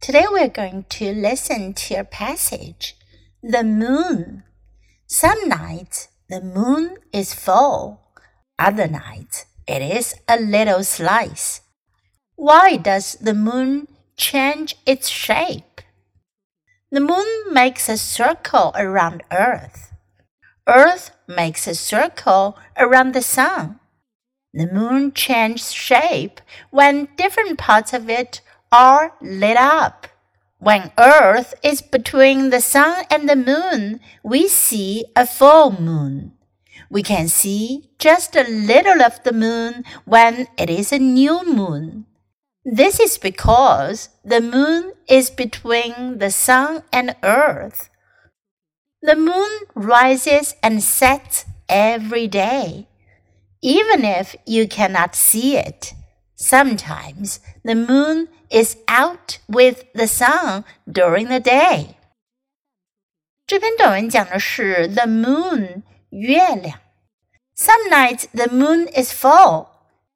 Today we're going to listen to a passage. The moon. Some nights the moon is full. Other nights it is a little slice. Why does the moon change its shape? The moon makes a circle around Earth. Earth makes a circle around the sun. The moon changes shape when different parts of it are lit up. When Earth is between the sun and the moon, we see a full moon. We can see just a little of the moon when it is a new moon. This is because the moon is between the sun and earth. The moon rises and sets every day, even if you cannot see it. Sometimes the moon is out with the sun during the day. 这篇短文讲的是 the moon 月亮。Some nights the moon is full，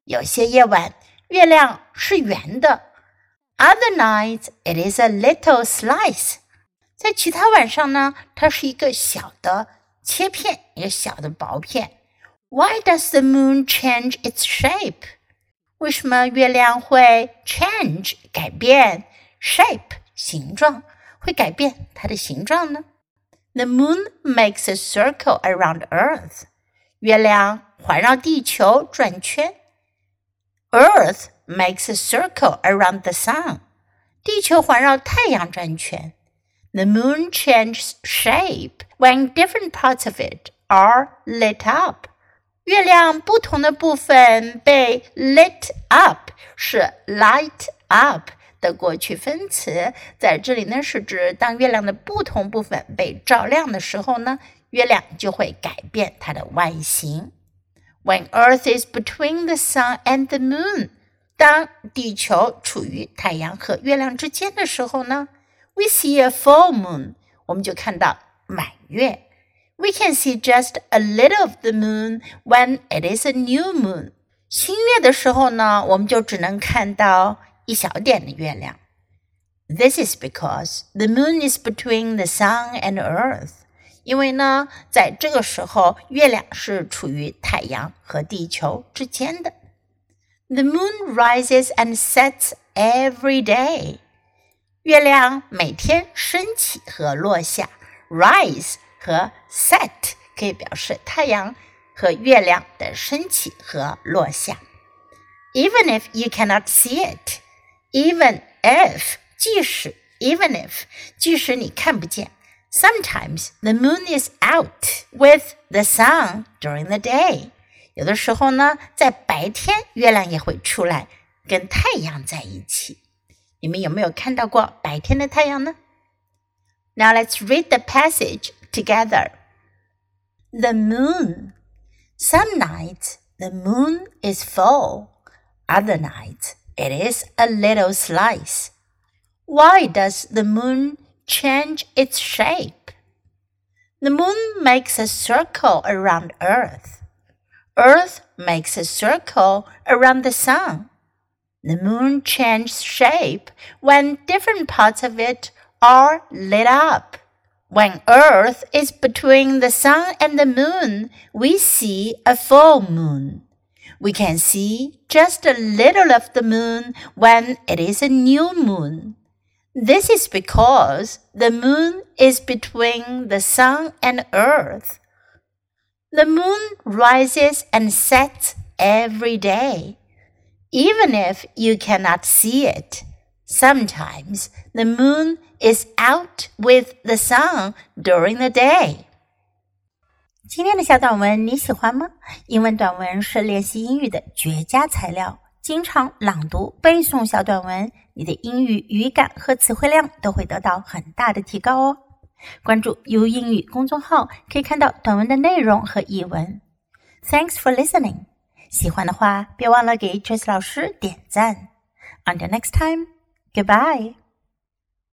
有些夜晚月亮是圆的。Other nights it is a little slice，在其他晚上呢，它是一个小的切片，一个小的薄片。Why does the moon change its shape？ 为什么月亮会 change 改变 shape 形状，会改变它的形状呢？The moon makes a circle around Earth。月亮环绕地球转圈。Earth makes a circle around the sun。地球环绕太阳转圈。The moon changes shape when different parts of it are lit up。 月亮不同的部分被 lit up，是 light up 的过去分词，在这里呢是指当月亮的不同部分被照亮的时候呢，月亮就会改变它的外形。When Earth is between the sun and the moon，当地球处于太阳和月亮之间的时候呢，we see a full moon，我们就看到满月。We can see just a little of the moon when it is a new moon。新月的时候呢，我们就只能看到一小点的月亮。This is because the moon is between the sun and earth。因为呢，在这个时候，月亮是处于太阳和地球之间的。The moon rises and sets every day。月亮每天升起和落下。Rise 和 set 可以表示太阳和月亮的升起和落下。Even if you cannot see it, even if 即使 even if 即使你看不见，sometimes the moon is out with the sun during the day。有的时候呢，在白天月亮也会出来跟太阳在一起。你们有没有看到过白天的太阳呢？Now let's read the passage together. The moon. Some nights the moon is full, other nights it is a little slice. Why does the moon change its shape? The moon makes a circle around Earth. Earth makes a circle around the sun. The moon changes shape when different parts of it are lit up. When Earth is between the sun and the moon, we see a full moon. We can see just a little of the moon when it is a new moon. This is because the moon is between the sun and earth. The moon rises and sets every day. Even if you cannot see it, Sometimes the moon is out with the sun during the day. 今天的小短文你喜欢吗？英文短文是练习英语的绝佳材料。经常朗读、背诵小短文，你的英语语感和词汇量都会得到很大的提高哦。关注 “YOU 英语”公众号，可以看到短文的内容和译文。Thanks for listening。喜欢的话，别忘了给 Trace 老师点赞。Until next time。Goodbye.